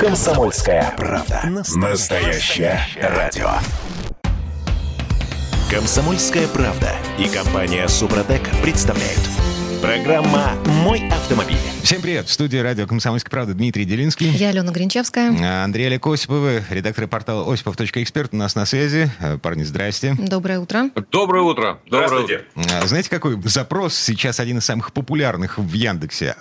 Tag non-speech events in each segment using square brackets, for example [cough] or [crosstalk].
Комсомольская правда. Настоящее радио. Комсомольская правда и компания Супротек представляют. Программа «Мой автомобиль». Всем привет! В студии радио «Комсомольская правда» Дмитрий Делинский. Я Алена Гринчевская. А, Андрей Олег Осиповы, редактор портала осипов.эксперт. У нас на связи. Э, Парни, здрасте. Доброе утро. Доброе утро. Доброе утро. А, Знаете, какой запрос сейчас один из самых популярных в Яндексе?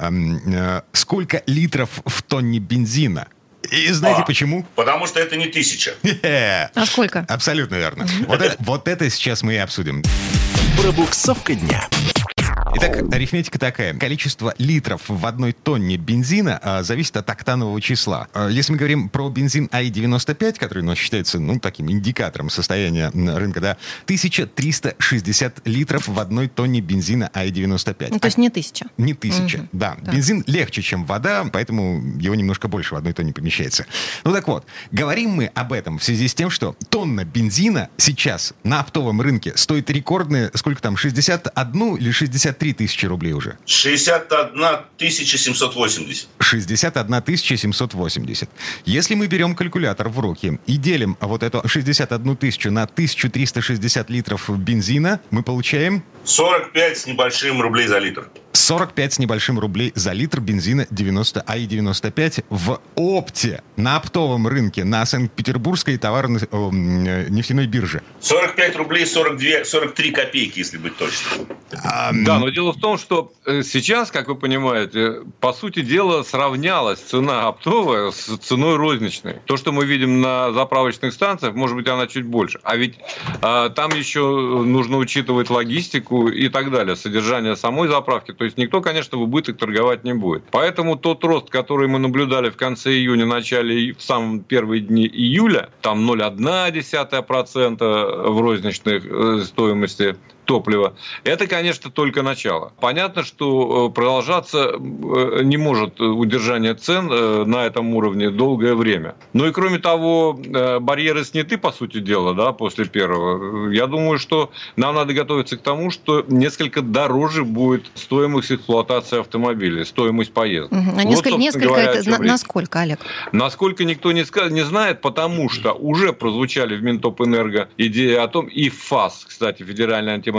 Сколько литров в тонне бензина? И знаете А. почему? Потому что это не тысяча. [laughs] А сколько? Абсолютно верно. Вот это, вот это сейчас мы и обсудим. Пробуксовка дня. Итак, арифметика такая. Количество литров в одной тонне бензина а, зависит от октанового числа. А, если мы говорим про бензин АИ-95, который у нас считается, ну, таким индикатором состояния рынка, да, 1360 литров в одной тонне бензина АИ-95. Ну, то есть не тысяча. Не тысяча, Мгм. да. Так. Бензин легче, чем вода, поэтому его немножко больше в одной тонне помещается. Ну так вот, говорим мы об этом в связи с тем, что тонна бензина сейчас на оптовом рынке стоит рекордные, сколько там, 61 или 63 тысячи рублей уже? 61 780. 61 780. Если мы берем калькулятор в руки и делим вот эту 61 тысячу на 1360 литров бензина, мы получаем 45 с небольшим рублей за литр. 45 с небольшим рублей за литр бензина 90 АИ-95 в опте на оптовом рынке на Санкт-Петербургской товарно-нефтяной бирже. 45 рублей 42, 43 копейки, если быть точным. А, Да, но дело в том, что э, сейчас, как вы понимаете, по сути дела сравнялась цена оптовая с ценой розничной. То, что мы видим на заправочных станциях, может быть, она чуть больше. А ведь а, там еще нужно учитывать логистику и так далее, содержание самой заправки. То есть никто, конечно, в убыток торговать не будет. Поэтому тот рост, который мы наблюдали в конце июня, начале, в самом первые дни июля, там 0,1% в розничной э, стоимости топлива. Это, конечно, только начало. Понятно, что э, продолжаться э, не может удержание цен э, на этом уровне долгое время. Ну и кроме того, э, барьеры сняты, по сути дела, да, после первого. Я думаю, что нам надо готовиться к тому, что несколько дороже будет стоимость эксплуатации автомобиля, стоимость поездок. Мгм. А Вот, несколько, несколько говоря, это на, насколько, Олег? Насколько никто не, не знает, потому что уже прозвучали в Минтопэнерго идеи о том, и ФАС, кстати, Федеральная антимонопольная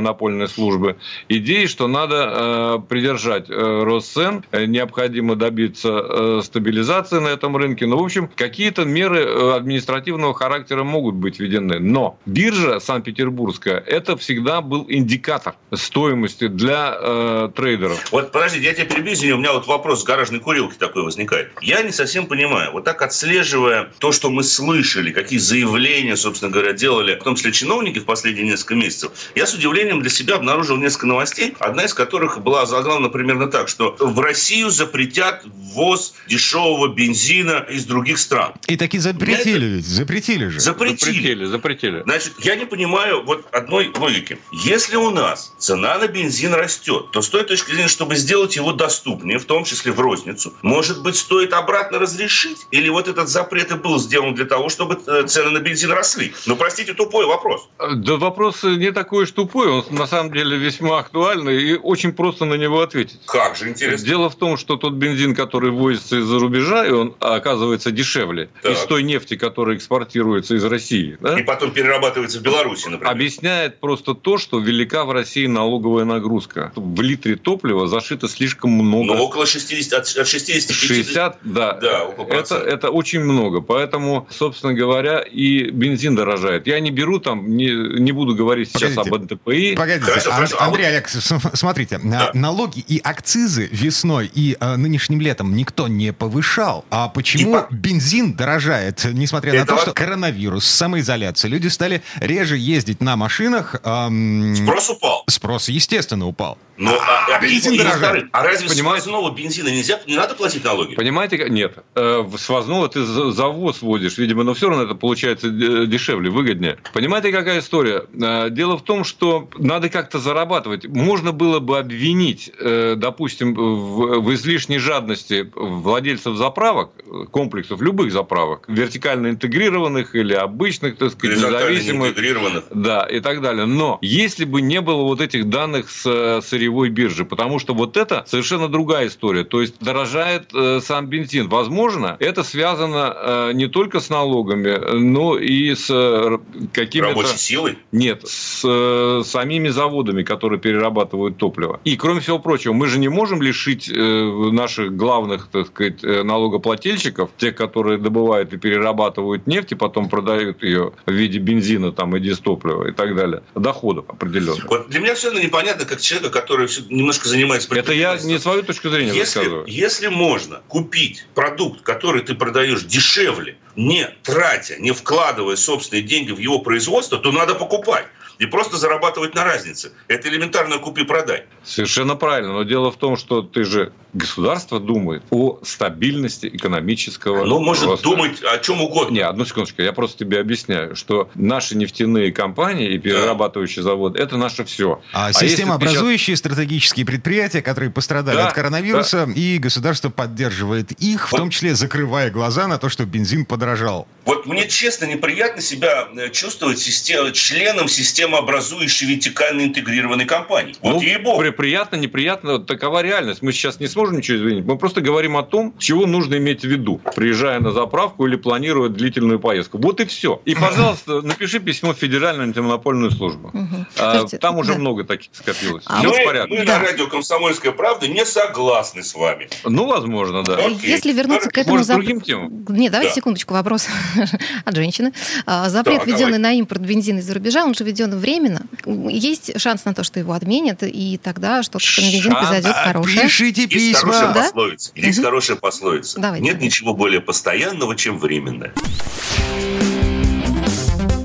служба, идеи, что надо э, придержать э, рост цен, э, необходимо добиться э, стабилизации на этом рынке. Ну, в общем, какие-то меры э, административного характера могут быть введены. Но биржа Санкт-Петербургская, это всегда был индикатор стоимости для э, трейдеров. Вот, подождите, я тебя перебью, у меня вот вопрос с гаражной курилки такой возникает. Я не совсем понимаю, вот так отслеживая то, что мы слышали, какие заявления, собственно говоря, делали, в том числе чиновники в последние несколько месяцев, я с удивлением для себя обнаружил несколько новостей, одна из которых была заглавлена примерно так, что в Россию запретят ввоз дешевого бензина из других стран. И таки запретили ведь, запретили же. Запретили. Запретили, запретили. Значит, я не понимаю вот одной логики. Если у нас цена на бензин растет, то с той точки зрения, чтобы сделать его доступнее, в том числе в розницу, может быть, стоит обратно разрешить? Или вот этот запрет и был сделан для того, чтобы э, цены на бензин росли? Ну, простите, тупой вопрос. Да вопрос не такой уж тупой, он на самом деле весьма актуальный и очень просто на него ответить. Как же интересно. Дело в том, что тот бензин, который возится из-за рубежа, и он оказывается дешевле Так. из той нефти, которая экспортируется из России, да, И потом перерабатывается в Беларуси, например. объясняет просто то, что велика в России налоговая нагрузка. В литре топлива зашито слишком много. Но около 60, от, от 60 60, да. Да, около это, это очень много. Поэтому, собственно говоря, и бензин дорожает. Я не беру там, не, не буду говорить сейчас Погодите. об НТПИ. Погодите, Хорошо, Ан- хорошо. А Андрей с- смотрите, Да. а, налоги и акцизы весной и а, нынешним летом никто не повышал. А почему И бензин дорожает, несмотря на Это то, что коронавирус, самоизоляция, люди стали реже ездить на машинах? ам, Спрос упал. Спрос, естественно, упал. Ну, а, а бензин и, а разве с Понимаете? сквозного бензина нельзя, не надо платить налоги? Понимаете, нет. Э, в Свозного ты за- завоз водишь, видимо, но все равно это получается э, дешевле, выгоднее. Понимаете, какая история? Э, Дело в том, что надо как-то зарабатывать. Можно было бы обвинить, допустим, в, в излишней жадности владельцев заправок, комплексов, любых заправок, вертикально интегрированных или обычных, так сказать, независимых. интегрированных. Да, и так далее. Но если бы не было вот этих данных с э, сырьевой биржи, потому что вот это совершенно другая история. То есть дорожает э, сам бензин. Возможно, это связано э, не только с налогами, но и с э, какими-то... Рабочей силой? Нет, с э, самими заводами, которые перерабатывают топливо. И, кроме всего прочего, мы же не можем лишить э, наших главных, так сказать, э, налогоплательщиков, тех, которые добывают и перерабатывают нефть, и потом продают ее в виде бензина там, и дистоплива и так далее, доходов определенных. Вот для меня все равно непонятно, как человека, который немножко занимается Это я не свою точку зрения если, высказываю. Если можно купить продукт, который ты продаешь дешевле, не тратя, не вкладывая собственные деньги в его производство, то надо покупать и просто зарабатывать на разнице. Это элементарно купи-продай. Совершенно правильно. Но дело в том, что ты же государство думает о стабильности экономического Оно может роста. думать о чем угодно. Не, одну секундочку, я просто тебе объясняю, что наши нефтяные компании и перерабатывающие заводы – это наше все. А, А системообразующие стратегические предприятия, которые пострадали Да, от коронавируса, и государство поддерживает их, в Вот. том числе закрывая глаза на то, что бензин подорожал. Вот мне честно неприятно себя э, чувствовать систем- членом системообразующей вертикально интегрированной компании. Вот ну, ей-богу. при- приятно, неприятно, вот такова реальность. Мы сейчас не сможем ничего изменить. Мы просто говорим о том, чего нужно иметь в виду, приезжая на заправку или планируя длительную поездку. Вот и все. И, пожалуйста, напиши письмо в Федеральную антимонопольную службу. А, Слушайте, Там уже да. много таких скопилось. А мы, порядке. мы Да. на радио «Комсомольская правда» не согласны с вами. Ну, возможно, да. Окей. Если вернуться к этому... Может, зап- другим темам? Нет, давайте Да. секундочку, вопрос [laughs] от женщины. А, Запрет, Да, введенный давай. на импорт бензина из-за рубежа, он же введен временно. Есть шанс на то, что его отменят, и тогда что-то этим бензин произойдет хорошее. Пишите Есть хорошая письма. Да? пословица. Есть Мгм. хорошая пословица. Давайте, Нет ничего более постоянного, чем временное.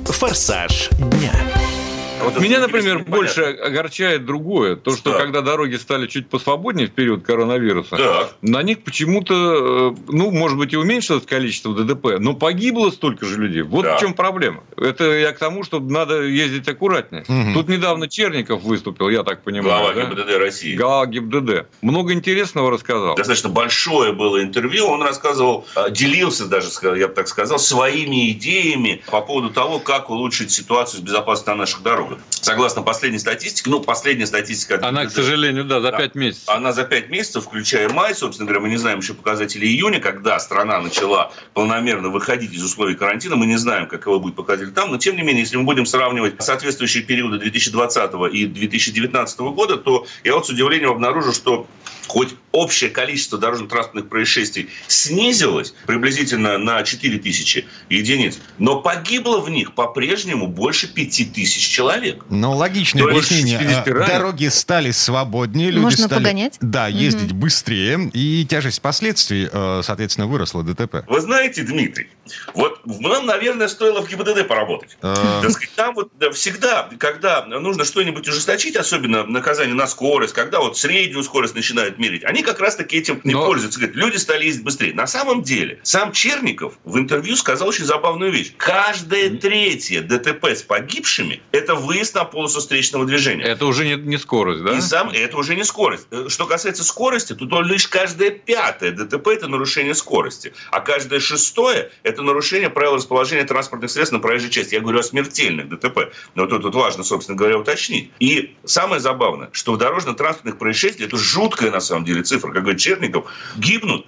Форсаж дня. Вот Меня, например, непонятно. больше огорчает другое. То, что Да. когда дороги стали чуть посвободнее в период коронавируса, Да. на них почему-то, э, ну, может быть, и уменьшилось количество ДТП, но погибло столько же людей. Вот Да. в чем проблема. Это я к тому, что надо ездить аккуратнее. Мгм. Тут недавно Черников выступил, я так понимаю. Глава да? ГИБДД России. Глава ГИБДД. Много интересного рассказал. Достаточно большое было интервью. Он рассказывал, э, делился даже, я бы так сказал, своими идеями по поводу того, как улучшить ситуацию с безопасностью на наших дорогах. Согласно последней статистике, ну, последняя статистика... Она, к сожалению, да, за Да. пять месяцев. Она за 5 месяцев, включая май, собственно говоря, мы не знаем еще показатели июня, когда страна начала полномерно выходить из условий карантина. Мы не знаем, каково будет показатель там, но тем не менее, если мы будем сравнивать соответствующие периоды 2020 и 2019 года, то я вот с удивлением обнаружил, что хоть общее количество дорожно-транспортных происшествий снизилось приблизительно на 4 тысячи единиц, но погибло в них по-прежнему больше 5 тысяч человек. Ну, логичное То объяснение. 60 раненых. Дороги стали свободнее, люди Можно стали... погонять? Да, ездить быстрее, и тяжесть последствий, э, соответственно, выросла ДТП. Вы знаете, Дмитрий, вот нам, наверное, стоило в ГИБДД поработать. Так сказать, там вот да, всегда, когда нужно что-нибудь ужесточить, особенно наказание на скорость, когда вот среднюю скорость начинают мерить, они как раз-таки этим не Но- пользуются. Говорят, люди стали ездить быстрее. На самом деле, сам Черников в интервью сказал очень забавную вещь. Каждое третье ДТП с погибшими – это выезд на полосу встречного движения. Это уже не, не скорость, да? И сам это уже не скорость. Э, Что касается скорости, то то лишь каждое пятое ДТП это нарушение скорости, а каждое шестое это нарушение правил расположения транспортных средств на проезжей части. Я говорю о смертельных ДТП. Но тут, тут важно, собственно говоря, уточнить. И самое забавное, что в дорожно-транспортных происшествиях, это жуткая на самом деле цифра, как говорит Черников, гибнут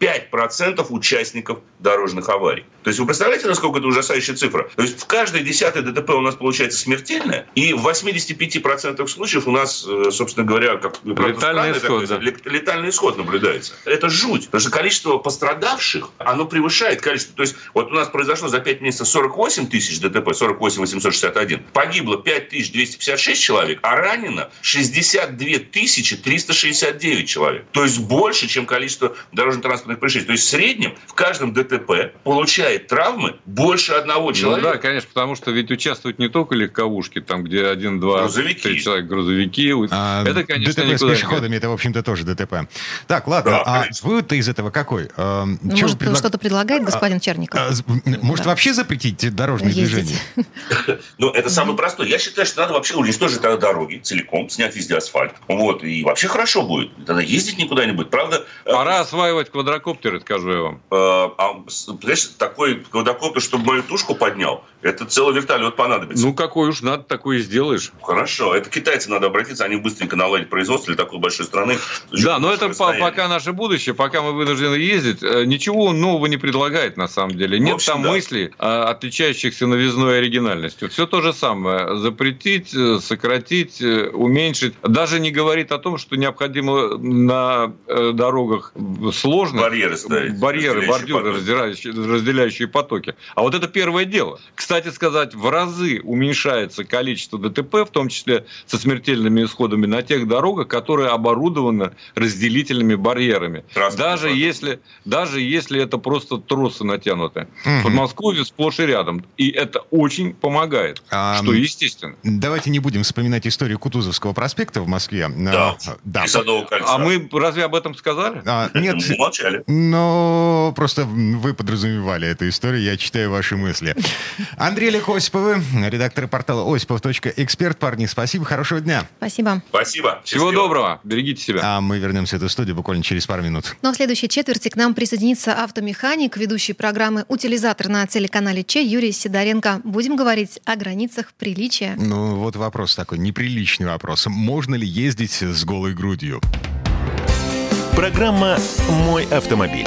85% участников дорожных аварий. То есть вы представляете, насколько это ужасающая цифра? То есть в каждой десятой ДТП у нас получается смертельная, и в 85% случаев у нас, э, собственно говоря, как Летальный исход, такой, да. ле- летальный исход наблюдается. Это жуть, потому что количество пострадавших, оно превышает количество. То есть вот у нас произошло за 5 месяцев 48 тысяч ДТП, 48 861. Погибло 5 256 человек, а ранено 62 тысячи 369 человек. То есть больше, чем количество дорожно-транспортных происшествий. То есть в среднем в каждом ДТП получает травмы больше одного Ну человека. да, конечно, потому что ведь участвуют не только легковушки, там, где один, два, Грузовики. три человека, грузовики. а это, конечно, ДТП с пешеходами, это, в общем-то, тоже ДТП. Так, ладно, Да, а вывод-то из этого какой? Э, Ну, Может, что-то предлагает господин Черников? А, з- Может, Да. вообще запретить дорожное Ездить. движение? [laughs] Ну, это самое простое. Я считаю, что надо вообще уничтожить тогда дороги целиком, снять везде асфальт. Вот, и вообще хорошо будет. Тогда ездить никуда не будет. Правда, э, Пора осваивать квадрокоптеры, скажу я вам. э, а, понимаешь, такой квадрокоптер, чтобы мою тушку поднял, Это целый вертолет понадобится. Ну, какой уж надо, такой и сделаешь. Хорошо. Это китайцы надо обратиться, они быстренько наладят производство для такой большой страны. Да, но это по, пока наше будущее, пока мы вынуждены ездить, э, ничего нового не предлагает на самом деле. Нет общем, там да. мыслей, а, отличающихся новизной и оригинальностью. Все то же самое. Запретить, э, сократить, э, уменьшить. Даже не говорит о том, что необходимо на дорогах сложных... Барьеры ставить. Барьеры, бордюры, разделяющие, разделяющие потоки. А вот это первое дело. Кстати сказать, в разы уменьшается количество ДТП, в том числе со смертельными исходами, на тех дорогах, которые оборудованы разделительными барьерами. Даже если, даже если это просто тросы натянуты. Угу. В Подмосковье сплошь и рядом. И это очень помогает, а, что естественно. Давайте не будем вспоминать историю Кутузовского проспекта в Москве. Да, а, да. И Садового кольца. А мы разве об этом сказали? А, нет. Мы молчали. Но просто вы подразумевали эту историю, я читаю ваши мысли. Андрей Лех Осиповы, редактор портала осипов.эксперт. Парни, спасибо, хорошего дня. Спасибо. Спасибо. Всего доброго, берегите себя. А мы вернемся в эту студию буквально через пару минут. Ну а в следующей четверти к нам присоединится автомеханик, ведущий программы «Утилизатор» на телеканале Че Юрий Сидоренко. Будем говорить о границах приличия. Ну вот вопрос такой, неприличный вопрос. Можно ли ездить с голой грудью? Программа «Мой автомобиль».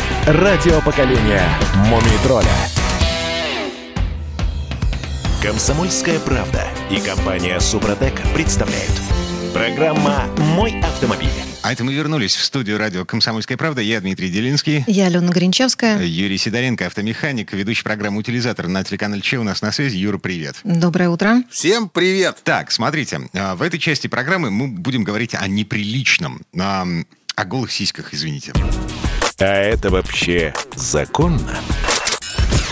Радио поколения Мумий тролля. Комсомольская правда и компания Супротек представляют. Программа «Мой автомобиль». А это мы вернулись в студию радио «Комсомольская правда». Я Дмитрий Делинский. Я Алена Гринчевская. Юрий Сидоренко, автомеханик, ведущий программы «Утилизатор» на телеканале Че у нас на связи. Юра, привет. Доброе утро. Всем привет. Так, смотрите, а, в этой части программы мы будем говорить о неприличном, о, о голых сиськах, извините. А это вообще законно?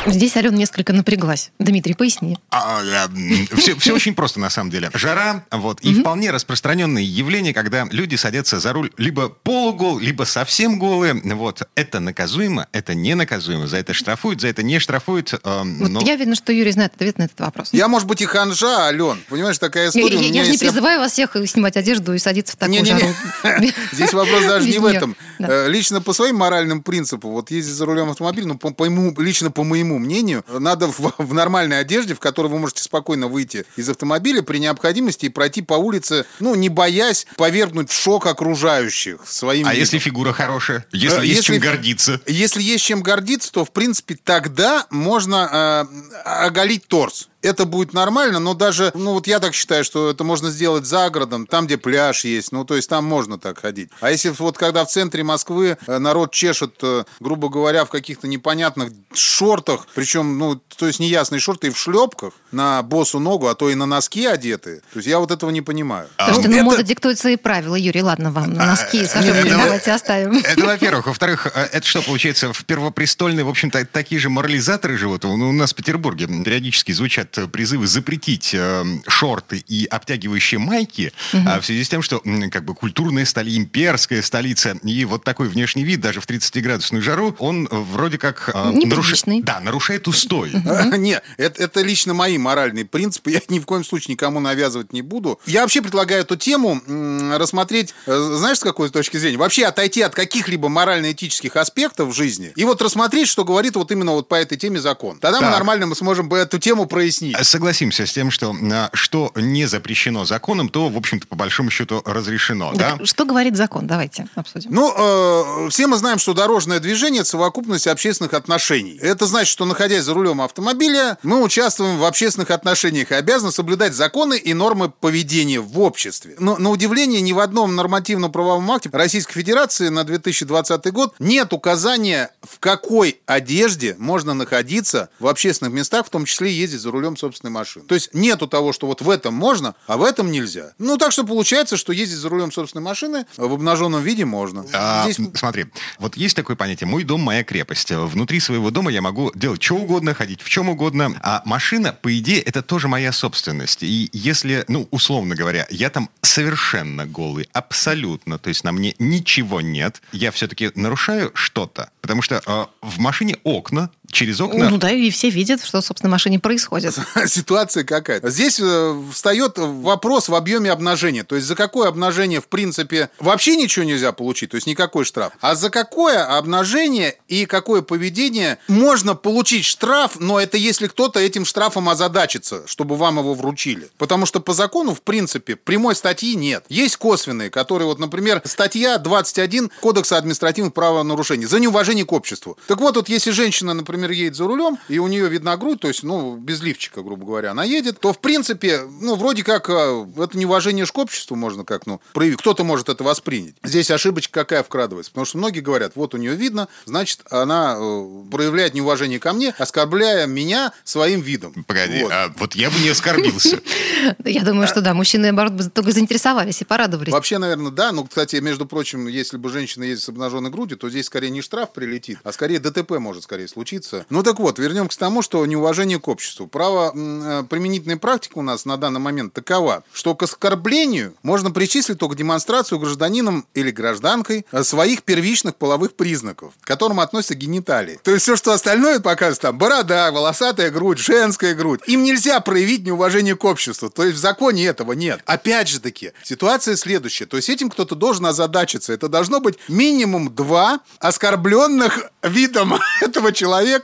Здесь Алена несколько напряглась. Дмитрий, поясни. А, а, все, все очень просто, на самом деле. Жара, вот, и вполне распространенное явление, когда люди садятся за руль либо полугол, либо совсем голые. Вот, это наказуемо, это не наказуемо. За это штрафуют, за это не штрафуют. Э, но... Я видно, что Юрий знает ответ на этот вопрос. Я, может быть, и ханжа, Ален. Понимаешь, такая история. Я, я, я же не призываю вас всех снимать одежду и садиться в такую не, жару. [laughs] Здесь вопрос даже не в этом. Э, лично по своим моральным принципам, вот ездить за рулем автомобиля, ну, по, по лично по моему мнению, надо в, в нормальной одежде, в которой вы можете спокойно выйти из автомобиля при необходимости и пройти по улице, ну, не боясь повергнуть в шок окружающих своим А видом. если фигура хорошая? Если, э, есть чем гордиться? Если есть чем гордиться, то, в принципе, тогда можно э, оголить торс это будет нормально, но даже, ну вот я так считаю, что это можно сделать за городом, там, где пляж есть, ну то есть там можно так ходить. А если вот когда в центре Москвы э, народ чешет, э, грубо говоря, в каких-то непонятных шортах, причем, ну, то есть неясные шорты и в шлепках на босу ногу, а то и на носки одеты, то есть я вот этого не понимаю. Слушайте, ну, ну это... мода диктует свои правила, Юрий, ладно вам, а, носки со шлепками давайте оставим. [laughs] Это, во-первых. Во-вторых, э, это что, получается, в Первопрестольной, в общем-то, такие же морализаторы живут? У нас в Петербурге периодически звучат звучат призывы запретить э, шорты и обтягивающие майки угу. э, в связи с тем, что как бы культурная столица, имперская столица, и вот такой внешний вид даже в 30-градусную жару, он вроде как э, нарушает, да, нарушает устой. Нет, это лично мои моральные принципы, [laughs] я ни в коем случае никому навязывать не буду. Я вообще предлагаю эту тему рассмотреть, э, знаешь, с какой точки зрения? Вообще отойти от каких-либо морально-этических аспектов в жизни и вот рассмотреть, что говорит вот именно вот по этой теме закон. Тогда мы нормально мы сможем эту тему прояснить объяснить. Согласимся с тем, что а, что не запрещено законом, то, в общем-то, по большому счету разрешено. Да? да? Что говорит закон? Давайте обсудим. Ну, э, все мы знаем, что дорожное движение – это совокупность общественных отношений. Это значит, что, находясь за рулем автомобиля, мы участвуем в общественных отношениях и обязаны соблюдать законы и нормы поведения в обществе. Но, на удивление, ни в одном нормативно-правовом акте Российской Федерации на 2020 год нет указания, в какой одежде можно находиться в общественных местах, в том числе ездить за рулем рулем собственной машины. То есть нету того, что вот в этом можно, а в этом нельзя. Ну, так что получается, что ездить за рулем собственной машины в обнаженном виде можно. А, Здесь Смотри, вот есть такое понятие «мой дом, моя крепость». Внутри своего дома я могу делать что угодно, ходить в чем угодно, а машина, по идее, это тоже моя собственность. И если, ну, условно говоря, я там совершенно голый, абсолютно, то есть на мне ничего нет, я все-таки нарушаю что-то, потому что э, в машине окна, через окна... Ну да, и все видят, что, собственно, в машине происходит. [laughs] ситуация какая. Здесь э, встает вопрос в объеме обнажения. То есть за какое обнажение, в принципе, вообще ничего нельзя получить, то есть никакой штраф. А за какое обнажение и какое поведение можно получить штраф, но это если кто-то этим штрафом озадачится, чтобы вам его вручили. Потому что по закону, в принципе, прямой статьи нет. Есть косвенные, которые, вот, например, статья 21 Кодекса административных правонарушений за неуважение к обществу. Так вот, вот если женщина, например, едет за рулем, и у нее видна грудь, то есть, ну, без лифчика, грубо говоря, она едет, то, в принципе, ну, вроде как, э, это неуважение к обществу можно как, ну, проявить. Кто-то может это воспринять. Здесь ошибочка какая вкрадывается? Потому что многие говорят, вот у нее видно, значит, она э, проявляет неуважение ко мне, оскорбляя меня своим видом. Погоди, Вот. а вот я бы не оскорбился. [laughs] Я думаю, что да, мужчины, наоборот, только заинтересовались и порадовались. Вообще, наверное, да. Ну, кстати, между прочим, если бы женщина ездит с обнаженной грудью, то здесь скорее не штраф прилетит, а скорее ДТП может скорее случиться. Ну так вот, вернемся к тому, что неуважение к обществу. Право э, применительная практика у нас на данный момент такова, что к оскорблению можно причислить только демонстрацию гражданином или гражданкой э, своих первичных половых признаков, к которым относятся гениталии. То есть все, что остальное показывает, там, борода, волосатая грудь, женская грудь, им нельзя проявить неуважение к обществу. То есть в законе этого нет. Опять же таки, ситуация следующая. То есть этим кто-то должен озадачиться. Это должно быть минимум два оскорбленных видом [laughs] этого человека.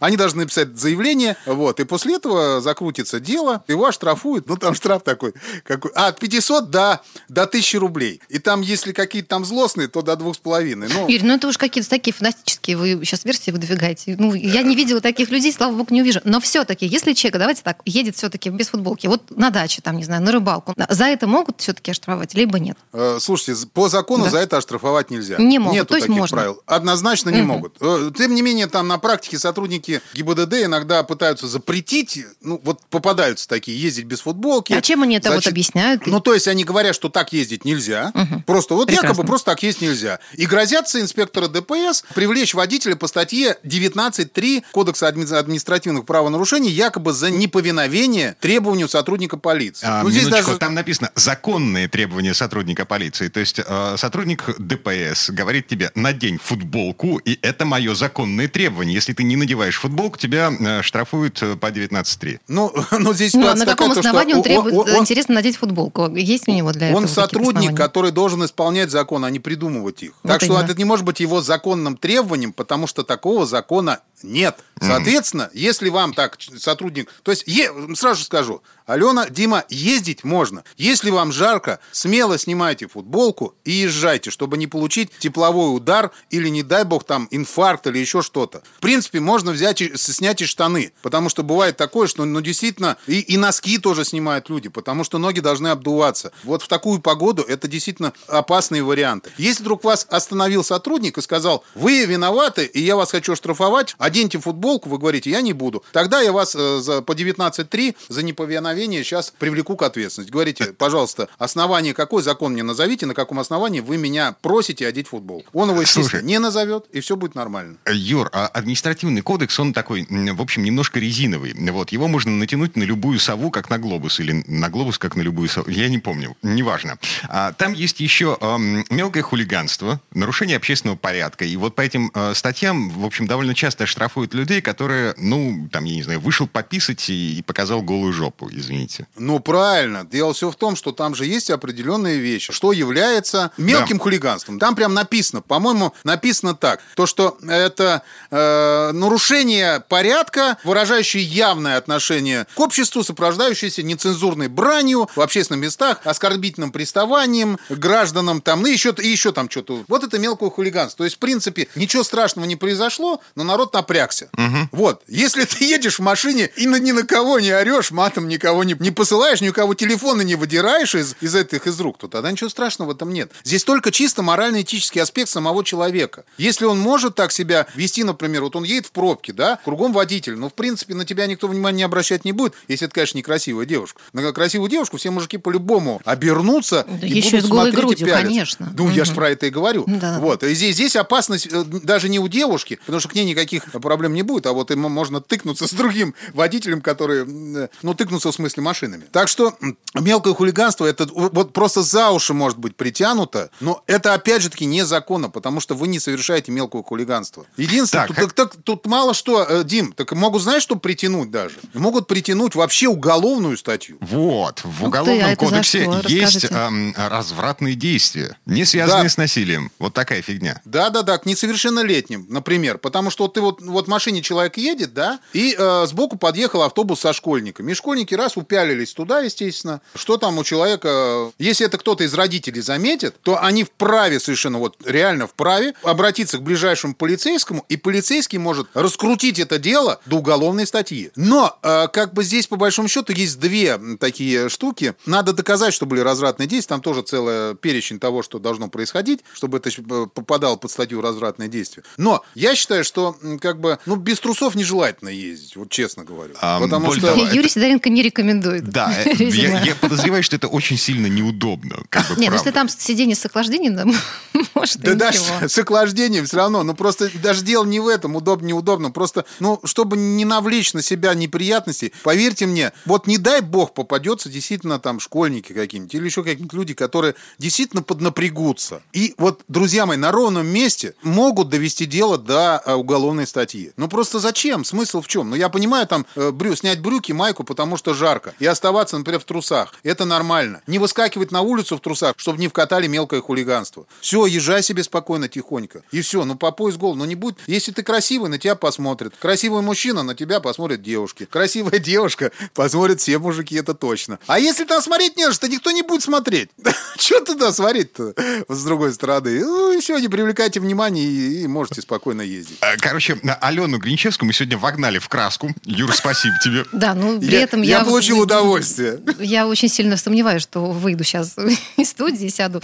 Они должны написать заявление, вот, и после этого закрутится дело, его оштрафуют, ну, там штраф такой, какой, а, от 500 до, до 1000 рублей. И там, если какие-то там злостные, то до двух с половиной. Ну, Юрий, ну это уж какие-то такие фантастические вы сейчас версии выдвигаете. Ну, я не видела таких людей, слава богу, не увижу. Но все-таки, если человек, давайте так, едет все-таки без футболки, вот на даче, там, не знаю, на рыбалку, за это могут все-таки оштрафовать, либо нет? Э, Слушайте, по закону Да. за это оштрафовать нельзя. Не могут, Нету то есть таких можно. правил. Однозначно не Мгм. могут. Э, Тем не менее, там на практике сотрудники ГИБДД иногда пытаются запретить, ну вот попадаются такие, ездить без футболки. А чем они это вот Значит, объясняют? Ну, то есть они говорят, что так ездить нельзя. Мгм. Просто вот Прекрасно. якобы просто так ездить нельзя. И грозятся инспектора ДПС привлечь водителя по статье 19.3 Кодекса адми- административных правонарушений якобы за неповиновение требованию сотрудника полиции. А, ну, здесь даже... там написано законные требования сотрудника полиции. То есть э, сотрудник ДПС говорит тебе, надень футболку, и это мое законное требование. Если ты не надеваешь футболку, тебя э, штрафуют э, по 19.3. Ну, [laughs] ну, здесь Ну, а ситуация на каком такая, то, что основании он требует, он- он- интересно, надеть футболку? Есть у него для этого Он сотрудник, который должен исполнять закон, а не придумывать их. Вот так что именно. это не может быть его законным требованием, потому что такого закона нет. Соответственно, если вам так сотрудник... То есть, е- сразу скажу, Алена, Дима, ездить можно. Если вам жарко, смело снимайте футболку и езжайте, чтобы не получить тепловой удар или, не дай бог, там инфаркт или еще что-то. В принципе, можно взять и снять и штаны, потому что бывает такое, что, ну, действительно, и, и носки тоже снимают люди, потому что ноги должны обдуваться. Вот в такую погоду это действительно опасные варианты. Если вдруг вас остановил сотрудник и сказал, вы виноваты, и я вас хочу штрафовать, оденьте футболку, вы говорите, я не буду. Тогда я вас э, за, по 19.3 за неповиновение сейчас привлеку к ответственности. Говорите, [laughs] пожалуйста, основание какой закон мне назовите, на каком основании вы меня просите одеть футболку. Он его, естественно, Слушай. не назовет, и все будет нормально. Юр, а административный кодекс, он такой, в общем, немножко резиновый. Вот, его можно натянуть на любую сову, как на глобус, или на глобус, как на любую сову. Я не помню, неважно. А, там есть еще ам, мелкое хулиганство, нарушение общественного порядка. И вот по этим э, статьям, в общем, довольно часто штрафуют людей, которые, ну, там, я не знаю, вышел пописать и, и показал голую жопу, извините. Ну, правильно. Дело все в том, что там же есть определенные вещи, что является мелким хулиганством. Там прям написано, по-моему, написано так, то, что это э, нарушение порядка, выражающее явное отношение к обществу, сопровождающееся нецензурной бранью в общественных местах, оскорбительным приставанием гражданам, там, ну, еще, и еще там что-то. Вот это мелкое хулиганство. То есть, в принципе, ничего страшного не произошло, но народ напрягся напрягся. Вот. Если ты едешь в машине и на, ни на кого не орешь, матом никого не, не посылаешь, никого телефона не выдираешь из, из этих из рук, то тогда ничего страшного в этом нет. Здесь только чисто морально-этический аспект самого человека. Если он может так себя вести, например, вот он едет в пробке, да, кругом водитель, но в принципе на тебя никто внимания не обращать не будет, если это, конечно, некрасивая девушка. На красивую девушку все мужики по-любому обернутся Да и еще будут и с голой смотреть и грудью, пялиться. конечно. Ну, я же про это и говорю. Да. Вот. И здесь, здесь опасность э, даже не у девушки, потому что к ней никаких проблем не будет, а вот ему можно тыкнуться с другим водителем, который, ну, тыкнуться в смысле машинами. Так что мелкое хулиганство, это вот просто за уши может быть притянуто, но это, опять же таки, незаконно, потому что вы не совершаете мелкого хулиганства. Единственное, Так, тут, так- так- тут мало что, э, Дим, так могут, знаешь, что притянуть даже? Могут притянуть вообще уголовную статью. Вот, в ты, Уголовном а это за кодексе есть эм, развратные действия, не связанные Да. с насилием. Вот такая фигня. Да, да, да, к несовершеннолетним, например. Потому что вот ты вот, вот в машине человек едет, да, и э, сбоку подъехал автобус со школьниками. И школьники раз упялились туда, естественно. Что там у человека? Если это кто-то из родителей заметит, то они вправе совершенно, вот реально вправе обратиться к ближайшему полицейскому, и полицейский может раскрутить это дело до уголовной статьи. Но, э, как бы здесь, по большому счету, есть две такие штуки. Надо доказать, что были развратные действия. Там тоже целый перечень того, что должно происходить, чтобы это э, попадало под статью развратные действия. Но я считаю, что м, как бы, ну, без трусов нежелательно ездить, вот честно говорю. А, Потому что... того, Юрий Сидоренко не рекомендует. Да, [laughs] я, я подозреваю, что это очень сильно неудобно. Как бы, Нет, ну, если там сиденье с охлаждением, [laughs] может, Да даже с охлаждением все равно. Ну, просто даже дело не в этом, удобно, неудобно. Просто, ну, чтобы не навлечь на себя неприятностей, поверьте мне, вот не дай бог попадется действительно там школьники какие-нибудь или еще какие-нибудь люди, которые действительно поднапрягутся. И вот, друзья мои, на ровном месте могут довести дело до а, уголовной статьи. Ну, просто зачем? Смысл в чем? Ну, я понимаю, там, э, брю, снять брюки, майку, потому что жарко, и оставаться, например, в трусах. Это нормально. Не выскакивать на улицу в трусах, чтобы не вкатали мелкое хулиганство. Все, езжай себе спокойно, тихонько. И все, ну по пояс гол. Ну не будь... Если ты красивый, на тебя посмотрят. Красивый мужчина, на тебя посмотрят девушки. Красивая [laughs] девушка посмотрят все мужики, это точно. А если там смотреть не что, никто не будет смотреть. [laughs] Че туда смотреть-то, с другой стороны? Ну все, не привлекайте внимания и, можете спокойно ездить. Э, Короче, Алену Гринчевскую мы сегодня вогнали в краску. Юр, спасибо тебе. [laughs] Да, ну при Я, этом я я... получил вот- удовольствие. Я очень сильно сомневаюсь, что выйду сейчас [laughs] из студии, сяду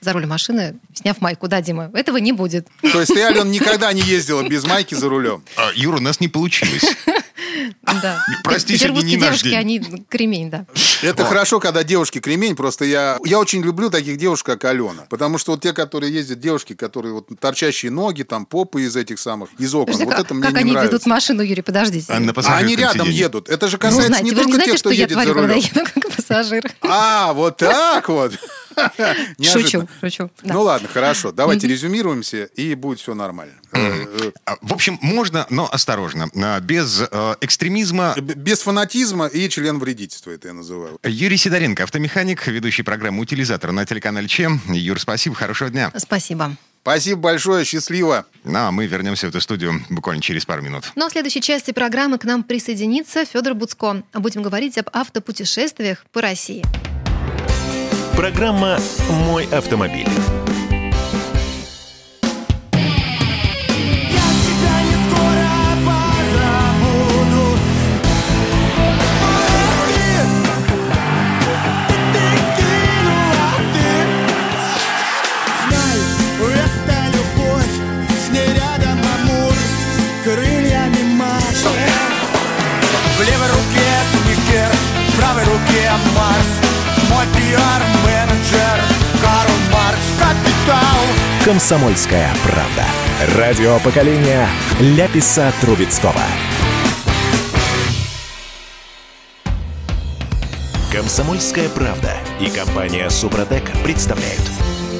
за руль машины, сняв майку. Да, Дима, этого не будет. То есть ты, Ален, никогда не ездила без майки за рулем? А, Юра, у нас не получилось. [laughs] [laughs] Да. Прости, сегодня Петербургские не наш девушки, день. они кремень, да. Это хорошо, когда девушки кремень, просто я, я очень люблю таких девушек, как Алена. Потому что вот те, которые ездят, девушки, которые вот торчащие ноги, там попы из этих самых, из окон, Подожди, вот как это мне как не они нравится. ведут машину, Юрий, подождите. А А они рядом едут. Это же Ну, касается знаете, не только знаете, тех, что кто я едет за рулем. еду как пассажир. А, вот так вот. [laughs] Шучу, шучу. да. Ну ладно, хорошо. Давайте резюмируемся, и будет все нормально. Э, э, А, В общем, можно, но осторожно. А, Без э, экстремизма. Без фанатизма и член вредительства, это я называю. Юрий Сидоренко, автомеханик, ведущий программы «Утилизатор» на телеканале ЧЕМ. Юр, спасибо, хорошего дня. Спасибо. Спасибо большое, счастливо. Ну, а мы вернемся в эту студию буквально через пару минут. Но в следующей части программы к нам присоединится Федор Буцко. Будем говорить об автопутешествиях по России. Программа «Мой автомобиль». Марс. Мой пиар-менеджер Карл Маркс, капитал. «Комсомольская правда». Радио поколения Ляписа Трубецкого. «Комсомольская правда» и компания «Супротек» представляют.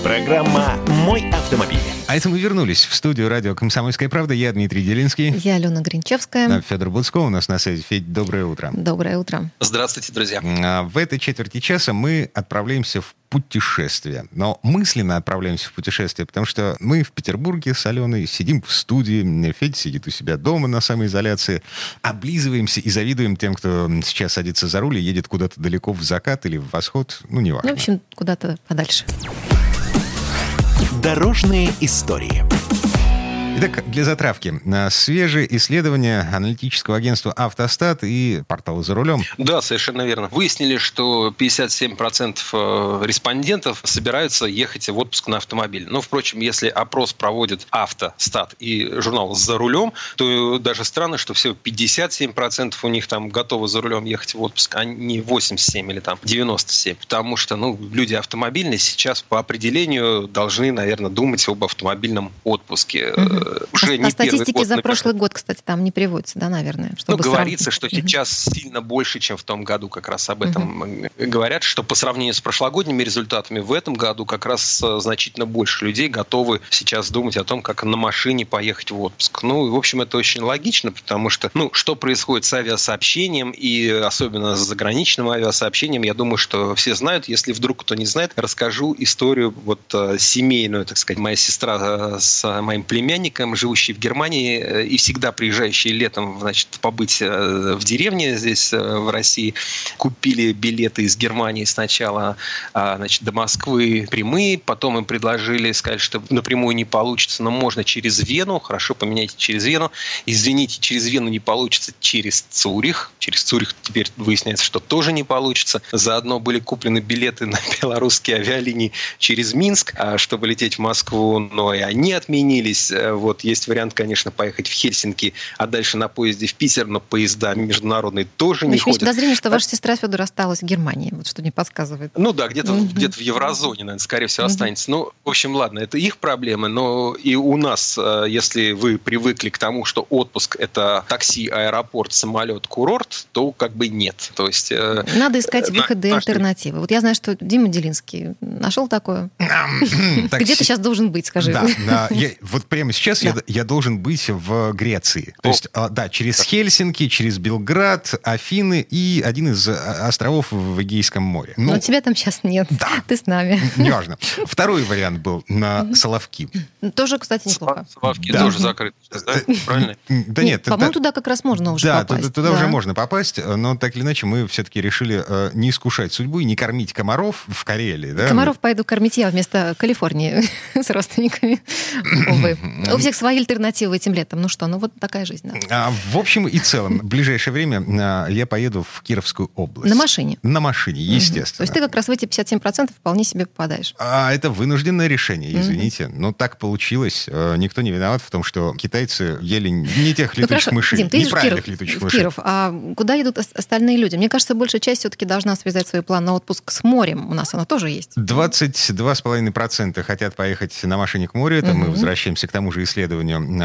Программа «Мой автомобиль». А это мы вернулись в студию радио «Комсомольская правда». Я Дмитрий Делинский. Я Алена Гринчевская. Федор Буцко у нас на связи. Федь, доброе утро. Доброе утро. Здравствуйте, друзья. А, В этой четверти часа мы отправляемся в путешествие. Но мысленно отправляемся в путешествие, потому что мы в Петербурге с Аленой сидим в студии, Федя сидит у себя дома на самоизоляции, облизываемся и завидуем тем, кто сейчас садится за руль и едет куда-то далеко в закат или в восход, ну, неважно. Ну, в общем, куда-то подальше. Дорожные истории. Итак, для затравки. На Свежие исследования аналитического агентства «Автостат» и портала «За рулем». Да, совершенно верно. Выяснили, что 57% э, респондентов собираются ехать в отпуск на автомобиль. Но, впрочем, если опрос проводит «Автостат» и журнал «За рулем», то даже странно, что всего 57% у них там готовы за рулем ехать в отпуск, а не 87 или там 97. Потому что ну, люди автомобильные сейчас по определению должны, наверное, думать об автомобильном отпуске. Угу уже а, не а статистики год, за например. прошлый год, кстати, там не приводится, да, наверное? Чтобы ну, говорится, что сейчас угу. сильно больше, чем в том году как раз об этом угу. говорят, что по сравнению с прошлогодними результатами в этом году как раз э, значительно больше людей готовы сейчас думать о том, как на машине поехать в отпуск. Ну, в общем, это очень логично, потому что, ну, что происходит с авиасообщением и особенно с заграничным авиасообщением, я думаю, что все знают. Если вдруг кто не знает, расскажу историю вот э, семейную, так сказать. Моя сестра э, с моим племянником живущие в Германии э, и всегда приезжающие летом, значит, побыть э, в деревне здесь, э, в России, купили билеты из Германии сначала, а, значит, до Москвы прямые, потом им предложили, сказать, что напрямую не получится, но можно через Вену, хорошо, поменяйте через Вену. Извините, через Вену не получится, через Цюрих. Через Цюрих теперь выясняется, что тоже не получится. Заодно были куплены билеты на [laughs] белорусские авиалинии через Минск, а, чтобы лететь в Москву, но и они отменились. Есть вариант, конечно, поехать в Хельсинки, а дальше на поезде в Питер, но поезда международные тоже но не ходят. Есть подозрение, что ваша сестра Федор осталась в Германии, вот что не подсказывает. Ну да, где-то mm-hmm. где в еврозоне, наверное, скорее всего, mm-hmm. останется. Ну, в общем, ладно, это их проблемы, но и у нас, э, если вы привыкли к тому, что отпуск – это такси, аэропорт, самолет, курорт, то как бы нет. То есть... Э, Надо искать выходы, альтернативы. Вот я знаю, что Дима Делинский нашел такое. [laughs] Где ты сейчас должен быть, скажи? Да, вот прямо сейчас я я должен быть в Греции. То есть, а, да, через Хельсинки, через Белград, Афины и один из а, островов в Эгейском море. Ну, Но тебя там сейчас нет. Да. Ты с нами. Неважно. Второй вариант был на Соловки. Тоже, кстати, неплохо. Соловки да. тоже закрыты да? Э, Правильно? Да нет. По-моему, туда как раз можно уже да, попасть. Туда, уже можно попасть, но так или иначе мы все-таки решили э, не искушать судьбу и не кормить комаров в Карелии. Да? Комаров пойду кормить я вместо Калифорнии [laughs] с родственниками. Увы. [clears throat] Всех свои альтернативы этим летом. Ну что, ну вот такая жизнь. Да. А, в общем и целом, в ближайшее время а, я поеду в Кировскую область. На машине? На машине, естественно. Угу. То есть ты как раз в эти 57% вполне себе попадаешь. А это вынужденное решение, извините. Угу. Но так получилось. Э, никто не виноват в том, что китайцы ели не тех ну, летучих ну, мышей, Дим, ты неправильных Киров, летучих мышей. Киров, а куда идут остальные люди? Мне кажется, большая часть все-таки должна связать свой план на отпуск с морем. У нас оно тоже есть. 22,5% хотят поехать на машине к морю. Это угу. мы возвращаемся к тому же исследованию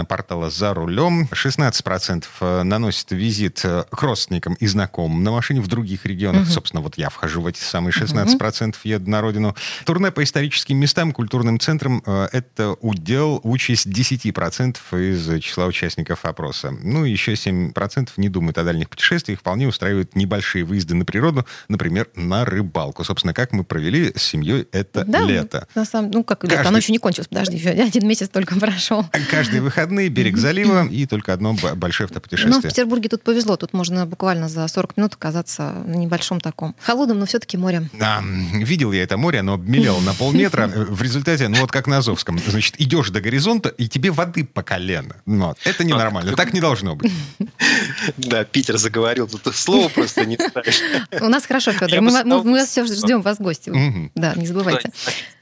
портала «За рулем». 16% э, наносит визит э, к родственникам и знакомым на машине в других регионах. Угу. Собственно, вот я вхожу в эти самые 16%, угу. еду на родину. Турне по историческим местам, культурным центрам э, – это удел, участь 10% из числа участников опроса. Ну, еще 7% не думают о дальних путешествиях, вполне устраивают небольшие выезды на природу, например, на рыбалку. Собственно, как мы провели с семьей это да, лето. На самом, ну, как Каждый... лето, оно еще не кончилось, подожди, еще один месяц только [laughs] прошел. Каждые выходные берег залива [clears throat] и только одно большое автопутешествие. Ну, в Петербурге тут повезло. Тут можно буквально за 40 минут оказаться на небольшом таком холодном, но все-таки море. Да, видел я это море, оно обмелело на полметра. [laughs] В результате, ну вот как на Азовском, значит, идешь до горизонта, и тебе воды по колено. Вот. Это ненормально, так не должно быть. [laughs] Да, Питер заговорил, тут слово просто не ставишь. У нас хорошо, Федор, мы вас все ждем, вас в гости. Да, не забывайте.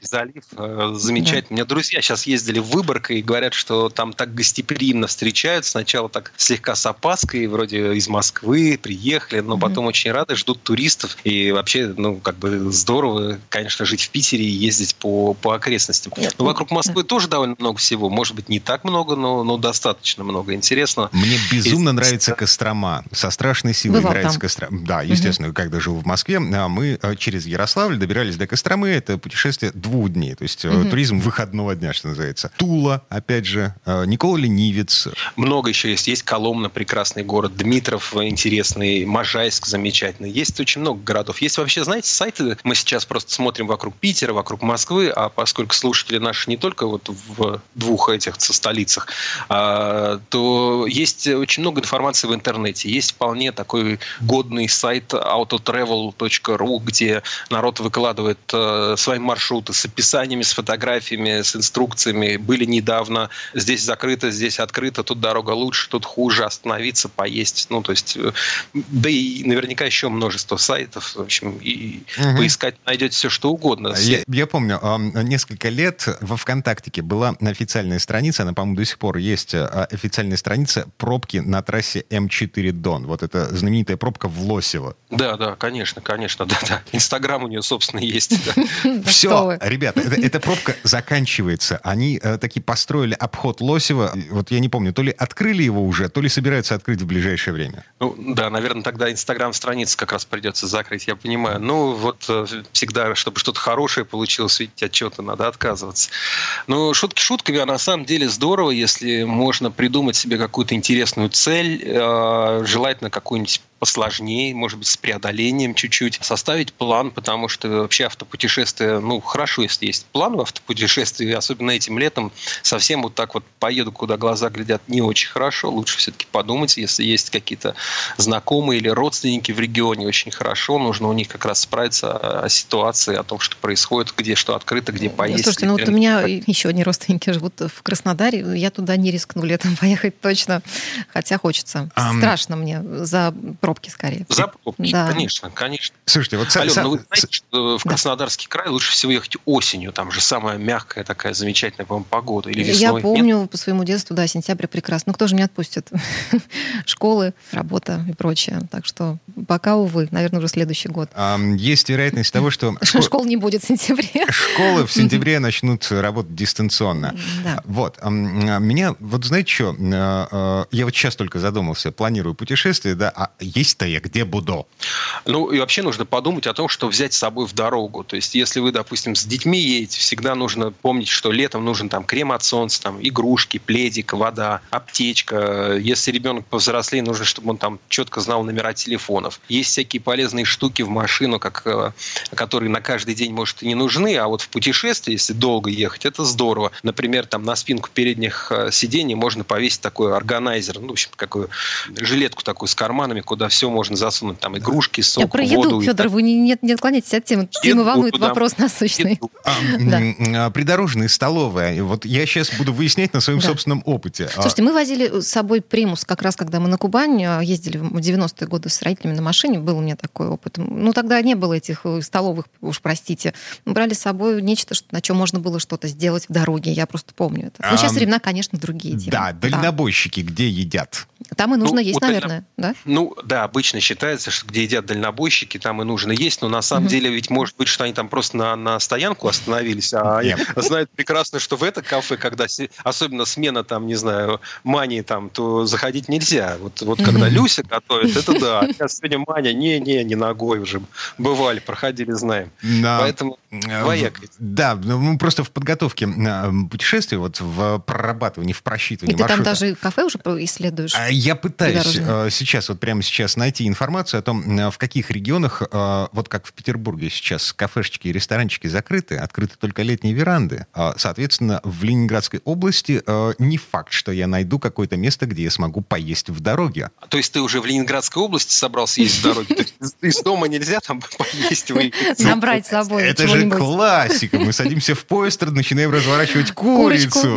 Залив э, замечательно. У меня друзья сейчас ездили в Выборг и говорят, что там так гостеприимно встречают. Сначала так слегка с опаской, вроде из Москвы приехали, но потом очень рады, ждут туристов. И вообще, ну, как бы здорово, конечно, жить в Питере и ездить по, по окрестностям. Но ну, вокруг Москвы тоже довольно много всего. Может быть, не так много, но, но достаточно много интересного. Мне безумно и... нравится Кострома. Со страшной силой Бывал нравится там. Кострома. Да, естественно, угу. когда жил в Москве, а мы э, через Ярославль добирались до Костромы. Это путешествие двух дней. То есть угу. туризм выходного дня, что называется. Тула, опять же, э, Никола Ленивец. Много еще есть. Есть Коломна, прекрасный город, Дмитров интересный, Можайск замечательный. Есть очень много городов. Есть вообще, знаете, сайты, мы сейчас просто смотрим вокруг Питера, вокруг Москвы, а поскольку слушатели наши не только вот в двух этих столицах, а, то есть очень много информации в интернете. Есть вполне такой годный сайт autotravel.ru, где народ выкладывает э, свои маршруты с описаниями, с фотографиями, с инструкциями. Были недавно здесь закрыто, здесь открыто, тут дорога лучше, тут хуже, остановиться, поесть. Ну, то есть, э, да и наверняка еще множество сайтов, в общем, и угу. поискать найдете все, что угодно. Я, я помню, несколько лет во ВКонтактике была официальная страница, она, по-моему, до сих пор есть, а, официальная страница пробки на трассе М4 Дон. Вот это знаменитая пробка в Лосево. Да, да, конечно, конечно, да, да. Инстаграм у нее, собственно, есть. [laughs] Все, ребята, эта пробка заканчивается. Они э, таки построили обход Лосева. Вот я не помню, то ли открыли его уже, то ли собираются открыть в ближайшее время. Ну, да, наверное, тогда Инстаграм-страницу как раз придется закрыть, я понимаю. Ну, вот э, всегда, чтобы что-то хорошее получилось, видите, отчета надо отказываться. Но шутки шутками, а на самом деле здорово, если можно придумать себе какую-то интересную цель, э, желательно какую-нибудь посложнее, может быть, с преодолением чуть-чуть, составить план, потому что вообще автопутешествие, ну, хорошо, если есть план в автопутешествии, особенно этим летом, совсем вот так вот поеду, куда глаза глядят, не очень хорошо. Лучше все-таки подумать, если есть какие-то знакомые или родственники в регионе, очень хорошо, нужно у них как раз справиться о ситуации, о том, что происходит, где что открыто, где поесть. Слушайте, ну вот у меня еще одни родственники живут в Краснодаре, я туда не рискну летом [laughs] поехать точно, хотя хочется. Страшно мне за пробки скорее. За пробки, да. конечно, конечно. Слушайте, вот... Алена, сам... ну вы знаете, что в Краснодарский да. край лучше всего ехать осенью, там же самая мягкая такая замечательная, по-моему, погода, или весной? Я помню Нет? по своему детству, да, сентябрь прекрасно. Ну, кто же меня отпустит? [laughs] Школы, работа и прочее. Так что пока, увы, наверное, уже следующий год. Есть вероятность того, что... Школ не будет в сентябре. Школы в [laughs] сентябре начнут работать дистанционно. Да. Вот. Меня, вот знаете что, а, а, я вот сейчас только задумался, планирую путешествие, да, а есть-то я где буду? Ну, и вообще нужно подумать о том, что взять с собой в дорогу. То есть, если вы, допустим, с детьми едете, всегда нужно помнить, что летом нужен там крем от солнца, там игрушки, пледик, вода, аптечка. Если ребенок повзрослее, нужно, чтобы он там четко знал номера телефонов. Есть всякие полезные штуки в машину, как, э, которые на каждый день, может, и не нужны, а вот в путешествии, если долго ехать, это здорово. Например, там на спинку передних э, сидений можно повесить такой органайзер, ну, в общем, какую жилетку такую с карманами, куда все можно засунуть, там игрушки, сок, Я про еду, воду. Федор, вы не, не, не отклоняйтесь от темы. Тема волнует да. вопрос насущный. А, [laughs] да. Придорожные столовые. Вот я сейчас буду выяснять на своем да. собственном опыте. А Слушайте, мы возили с собой примус как раз, когда мы на Кубань а, ездили в 90-е годы с родителями на машине. Был у меня такой опыт. Ну, тогда не было этих э, столовых, уж простите. Мы брали с собой нечто, на чем можно было что-то сделать в дороге. Я просто помню это. Ну, сейчас времена, конечно, другие. Да, дальнобойщики где едят? Там и нужно ну, есть, вот наверное, да? Ну, да, обычно считается, что где едят дальнобойщики, там и нужно есть, но на самом деле ведь может быть, что они там просто на, на стоянку остановились, а они [laughs] знают прекрасно, что в это кафе, когда особенно смена там, не знаю, мании там, то заходить нельзя. Вот, вот когда Люся готовит, это да. [laughs] Сейчас сегодня Маня, не-не, не ногой уже. Бывали, проходили, знаем. Да. Поэтому двояко. Да, ну, мы просто в подготовке путешествия, вот в прорабатывании, в просчитывании И ты там даже кафе уже исследуешь? А я пытаюсь э, сейчас, вот прямо сейчас найти информацию о том, в каких регионах, э, вот как в Петербурге сейчас, кафешечки и ресторанчики закрыты, открыты только летние веранды. А, соответственно, в Ленинградской области э, не факт, что я найду какое-то место, где я смогу поесть в дороге. То есть ты уже в Ленинградской области собрался есть в дороге? Из дома нельзя там [laughs] поесть? Набрать с собой Это же классика. Мы садимся в поезд, начинаем разворачивать [laughs] курицу.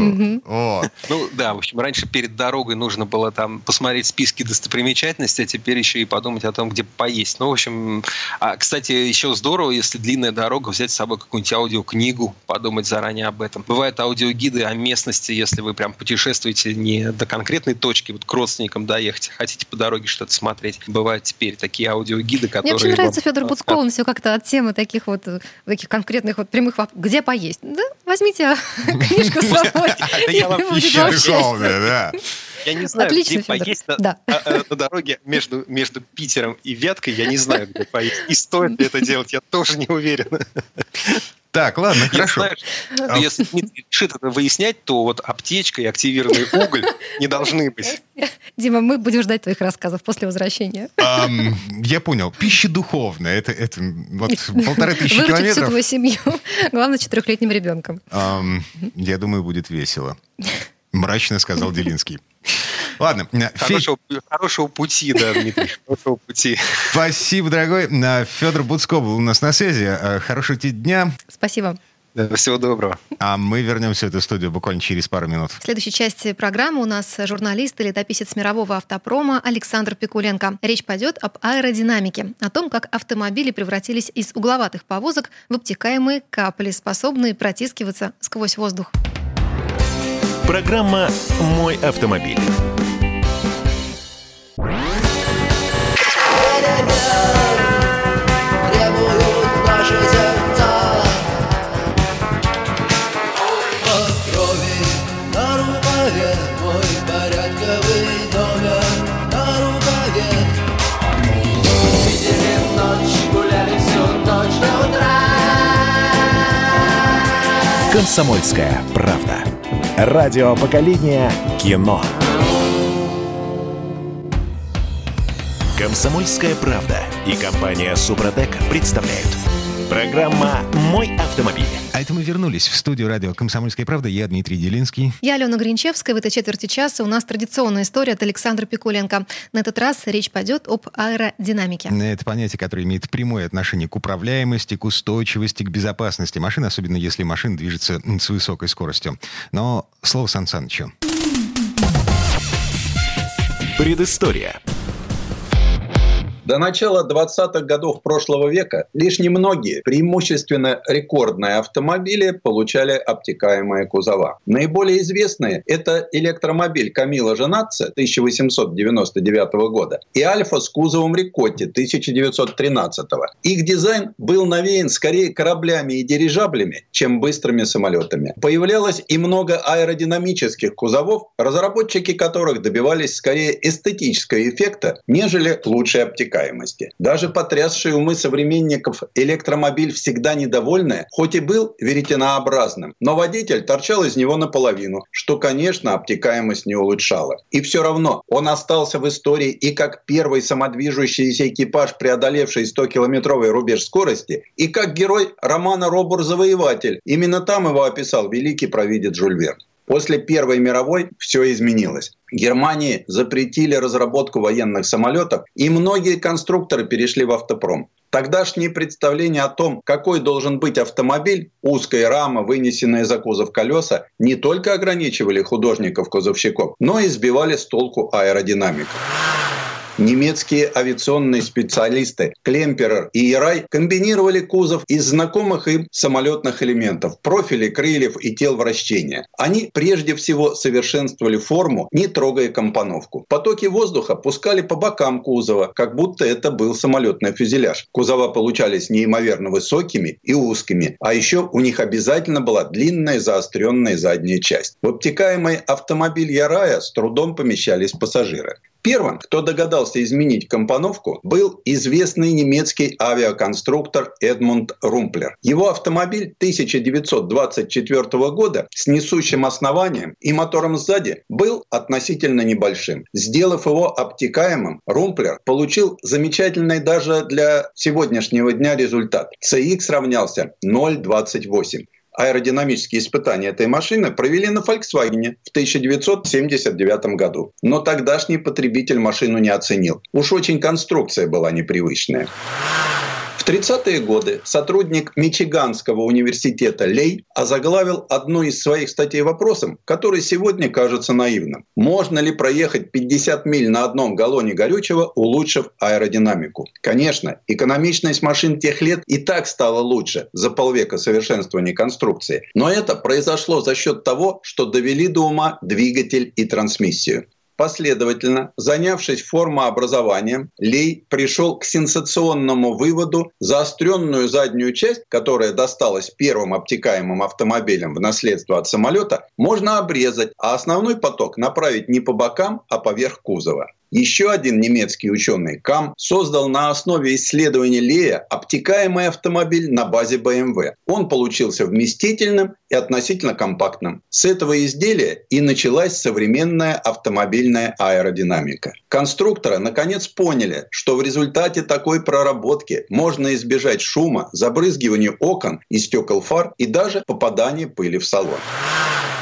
Ну да, в общем, раньше перед дорогой нужно было там посмотреть списки достопримечательностей, а теперь еще и подумать о том, где поесть. Ну, в общем, а, кстати, еще здорово, если длинная дорога, взять с собой какую-нибудь аудиокнигу, подумать заранее об этом. Бывают аудиогиды о местности, если вы прям путешествуете не до конкретной точки, вот к родственникам доехать, хотите по дороге что-то смотреть. Бывают теперь такие аудиогиды, которые... Мне очень нравится вам... Федор Буцков, он все как-то от темы таких вот, таких конкретных вот прямых вопросов. Где поесть? Да, возьмите [laughs] книжку с собой. [laughs] Я вам да. Я не знаю, Отлично, где Федор. поесть на, да. на, э, на дороге между, между Питером и Вяткой. Я не знаю, где поесть. И стоит ли это делать, я тоже не уверен. Так, ладно, я хорошо. Знаю, а... Если Дмитрий решит это выяснять, то вот аптечка и активированный уголь не должны быть. Дима, мы будем ждать твоих рассказов после возвращения. Um, я понял. Пища духовная. Это, это вот полторы тысячи Выручить километров. всю твою семью. Главное, четырехлетним ребенком. Um, я думаю, будет весело. Мрачно сказал [laughs] Делинский. Ладно. Хорошего, Фе... хорошего пути, да, Дмитрий, [laughs] хорошего пути. Спасибо, дорогой. Федор Буцко был у нас на связи. Хорошего тебе дня. Спасибо. Всего доброго. А мы вернемся в эту студию буквально через пару минут. В следующей части программы у нас журналист и летописец мирового автопрома Александр Пикуленко. Речь пойдет об аэродинамике, о том, как автомобили превратились из угловатых повозок в обтекаемые капли, способные протискиваться сквозь воздух. Программа «Мой автомобиль». «Комсомольская правда». Радио поколения кино. «Комсомольская правда» и компания «Супротек» представляют. Программа «Мой автомобиль». А это мы вернулись в студию радио «Комсомольская правда». Я Дмитрий Делинский. Я Алена Гринчевская. В этой четверти часа у нас традиционная история от Александра Пикуленко. На этот раз речь пойдет об аэродинамике. Это понятие, которое имеет прямое отношение к управляемости, к устойчивости, к безопасности машины, особенно если машина движется с высокой скоростью. Но слово Сан Санычу. Предыстория. До начала 20-х годов прошлого века лишь немногие, преимущественно рекордные автомобили получали обтекаемые кузова. Наиболее известные – это электромобиль Камила Женатца 1899 года и Альфа с кузовом Рикотти 1913. Их дизайн был навеян скорее кораблями и дирижаблями, чем быстрыми самолетами. Появлялось и много аэродинамических кузовов, разработчики которых добивались скорее эстетического эффекта, нежели лучшей обтекаемости проникаемости. Даже потрясший умы современников электромобиль всегда недовольный, хоть и был веретенообразным, но водитель торчал из него наполовину, что, конечно, обтекаемость не улучшало. И все равно он остался в истории и как первый самодвижущийся экипаж, преодолевший 100-километровый рубеж скорости, и как герой романа «Робур-завоеватель». Именно там его описал великий провидец Жюль Верн. После Первой мировой все изменилось. Германии запретили разработку военных самолетов, и многие конструкторы перешли в автопром. Тогдашние представления о том, какой должен быть автомобиль, узкая рама, вынесенная за кузов колеса, не только ограничивали художников-кузовщиков, но и сбивали с толку аэродинамику. Немецкие авиационные специалисты Клемперер и Ирай комбинировали кузов из знакомых им самолетных элементов – профилей, крыльев и тел вращения. Они прежде всего совершенствовали форму, не трогая компоновку. Потоки воздуха пускали по бокам кузова, как будто это был самолетный фюзеляж. Кузова получались неимоверно высокими и узкими, а еще у них обязательно была длинная заостренная задняя часть. В обтекаемый автомобиль Ярая с трудом помещались пассажиры. Первым, кто догадался изменить компоновку, был известный немецкий авиаконструктор Эдмунд Румплер. Его автомобиль 1924 года с несущим основанием и мотором сзади был относительно небольшим. Сделав его обтекаемым, Румплер получил замечательный даже для сегодняшнего дня результат. CX равнялся 0,28 аэродинамические испытания этой машины провели на Volkswagen в 1979 году. Но тогдашний потребитель машину не оценил. Уж очень конструкция была непривычная. В 30-е годы сотрудник Мичиганского университета Лей озаглавил одну из своих статей вопросом, который сегодня кажется наивным. Можно ли проехать 50 миль на одном галлоне горючего, улучшив аэродинамику? Конечно, экономичность машин тех лет и так стала лучше за полвека совершенствования конструкции. Но это произошло за счет того, что довели до ума двигатель и трансмиссию. Последовательно, занявшись формообразованием, Лей пришел к сенсационному выводу заостренную заднюю часть, которая досталась первым обтекаемым автомобилям в наследство от самолета, можно обрезать, а основной поток направить не по бокам, а поверх кузова. Еще один немецкий ученый Кам создал на основе исследования Лея обтекаемый автомобиль на базе BMW. Он получился вместительным и относительно компактным. С этого изделия и началась современная автомобильная аэродинамика. Конструкторы наконец поняли, что в результате такой проработки можно избежать шума, забрызгивания окон и стекол фар и даже попадания пыли в салон.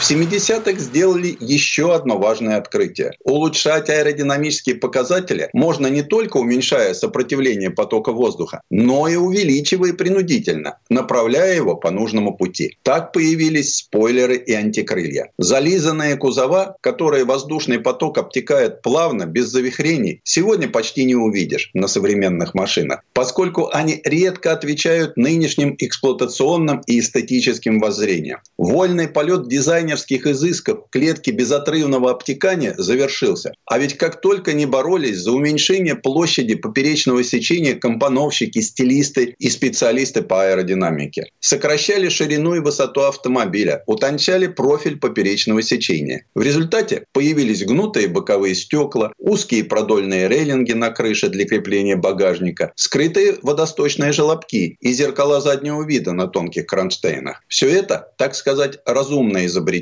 В 70-х сделали еще одно важное открытие. Улучшать аэродинамические показатели можно не только уменьшая сопротивление потока воздуха, но и увеличивая принудительно, направляя его по нужному пути. Так появились спойлеры и антикрылья. Зализанные кузова, которые воздушный поток обтекает плавно, без завихрений, сегодня почти не увидишь на современных машинах, поскольку они редко отвечают нынешним эксплуатационным и эстетическим воззрениям. Вольный полет дизайнерских изысков в клетке безотрывного обтекания завершился. А ведь как только не боролись за уменьшение площади поперечного сечения компоновщики, стилисты и специалисты по аэродинамике. Сокращали ширину и высоту автомобиля, утончали профиль поперечного сечения. В результате появились гнутые боковые стекла, узкие продольные рейлинги на крыше для крепления багажника, скрытые водосточные желобки и зеркала заднего вида на тонких кронштейнах. Все это, так сказать, разумное изобретение.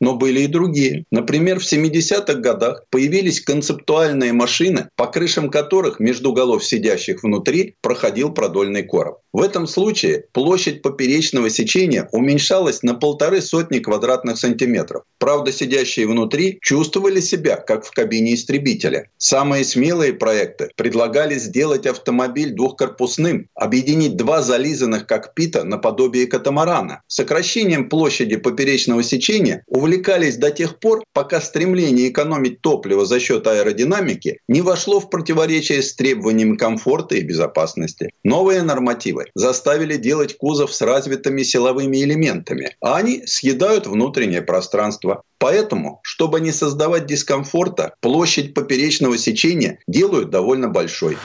Но были и другие. Например, в 70-х годах появились концептуальные машины, по крышам которых между голов сидящих внутри проходил продольный короб. В этом случае площадь поперечного сечения уменьшалась на полторы сотни квадратных сантиметров. Правда, сидящие внутри чувствовали себя, как в кабине истребителя. Самые смелые проекты предлагали сделать автомобиль двухкорпусным, объединить два зализанных кокпита наподобие катамарана. Сокращением площади поперечного сечения увлекались до тех пор, пока стремление экономить топливо за счет аэродинамики не вошло в противоречие с требованиями комфорта и безопасности. Новые нормативы заставили делать кузов с развитыми силовыми элементами, а они съедают внутреннее пространство. Поэтому, чтобы не создавать дискомфорта, площадь поперечного сечения делают довольно большой.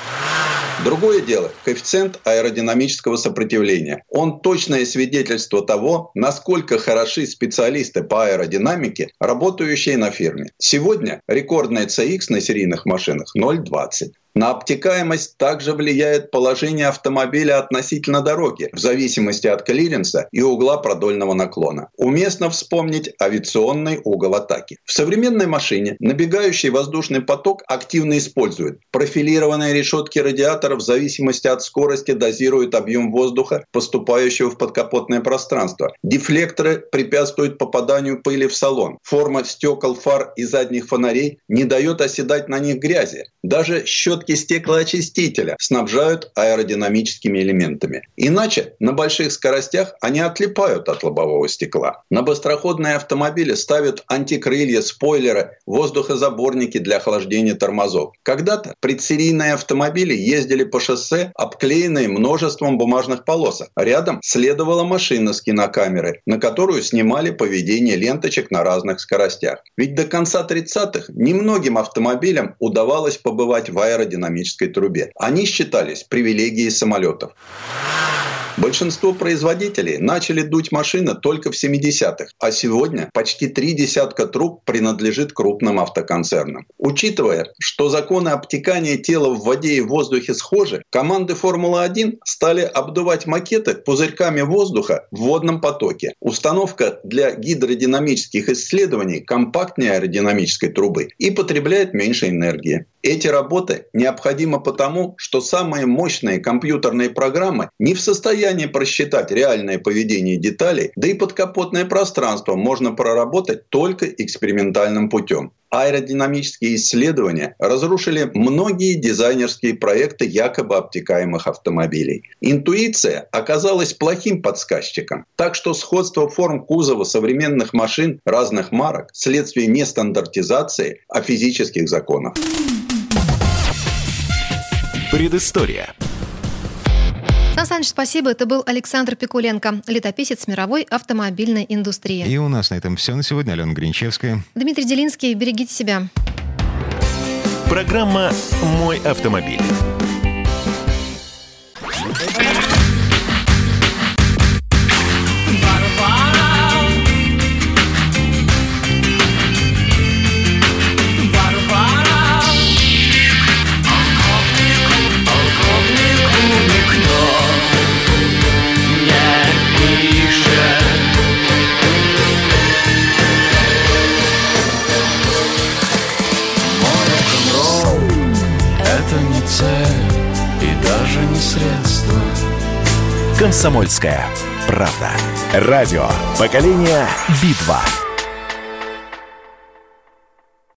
Другое дело – коэффициент аэродинамического сопротивления. Он точное свидетельство того, насколько хороши специалисты по аэродинамике, работающие на фирме. Сегодня рекордный CX на серийных машинах 0,20. На обтекаемость также влияет положение автомобиля относительно дороги, в зависимости от клиренса и угла продольного наклона. Уместно вспомнить авиационный угол атаки. В современной машине набегающий воздушный поток активно используют. Профилированные решетки радиаторов в зависимости от скорости дозируют объем воздуха, поступающего в подкапотное пространство. Дефлекторы препятствуют попаданию пыли в салон. Форма стекол фар и задних фонарей не дает оседать на них грязи. Даже щетки стеклоочистителя снабжают аэродинамическими элементами. Иначе на больших скоростях они отлипают от лобового стекла. На быстроходные автомобили ставят антикрылья, спойлеры, воздухозаборники для охлаждения тормозов. Когда-то предсерийные автомобили ездили по шоссе, обклеенные множеством бумажных полосок. Рядом следовала машина с кинокамерой, на которую снимали поведение ленточек на разных скоростях. Ведь до конца 30-х немногим автомобилям удавалось побывать в аэродинамической трубе. Они считались привилегией самолетов. Большинство производителей начали дуть машины только в 70-х, а сегодня почти три десятка труб принадлежит крупным автоконцернам. Учитывая, что законы обтекания тела в воде и в воздухе схожи, команды Формулы-1 стали обдувать макеты пузырьками воздуха в водном потоке. Установка для гидродинамических исследований компактнее аэродинамической трубы и потребляет меньше энергии. Эти работы необходимы потому, что самые мощные компьютерные программы не в состоянии просчитать реальное поведение деталей, да и подкапотное пространство можно проработать только экспериментальным путем. Аэродинамические исследования разрушили многие дизайнерские проекты якобы обтекаемых автомобилей. Интуиция оказалась плохим подсказчиком, так что сходство форм кузова современных машин разных марок – следствие не стандартизации, а физических законов. Предыстория. Сан Саныч, спасибо. Это был Александр Пикуленко, летописец мировой автомобильной индустрии. И у нас на этом все на сегодня. Алена Гринчевская. Дмитрий Делинский, берегите себя. Программа «Мой автомобиль». Средство. Комсомольская правда. Радио. Поколение Битва.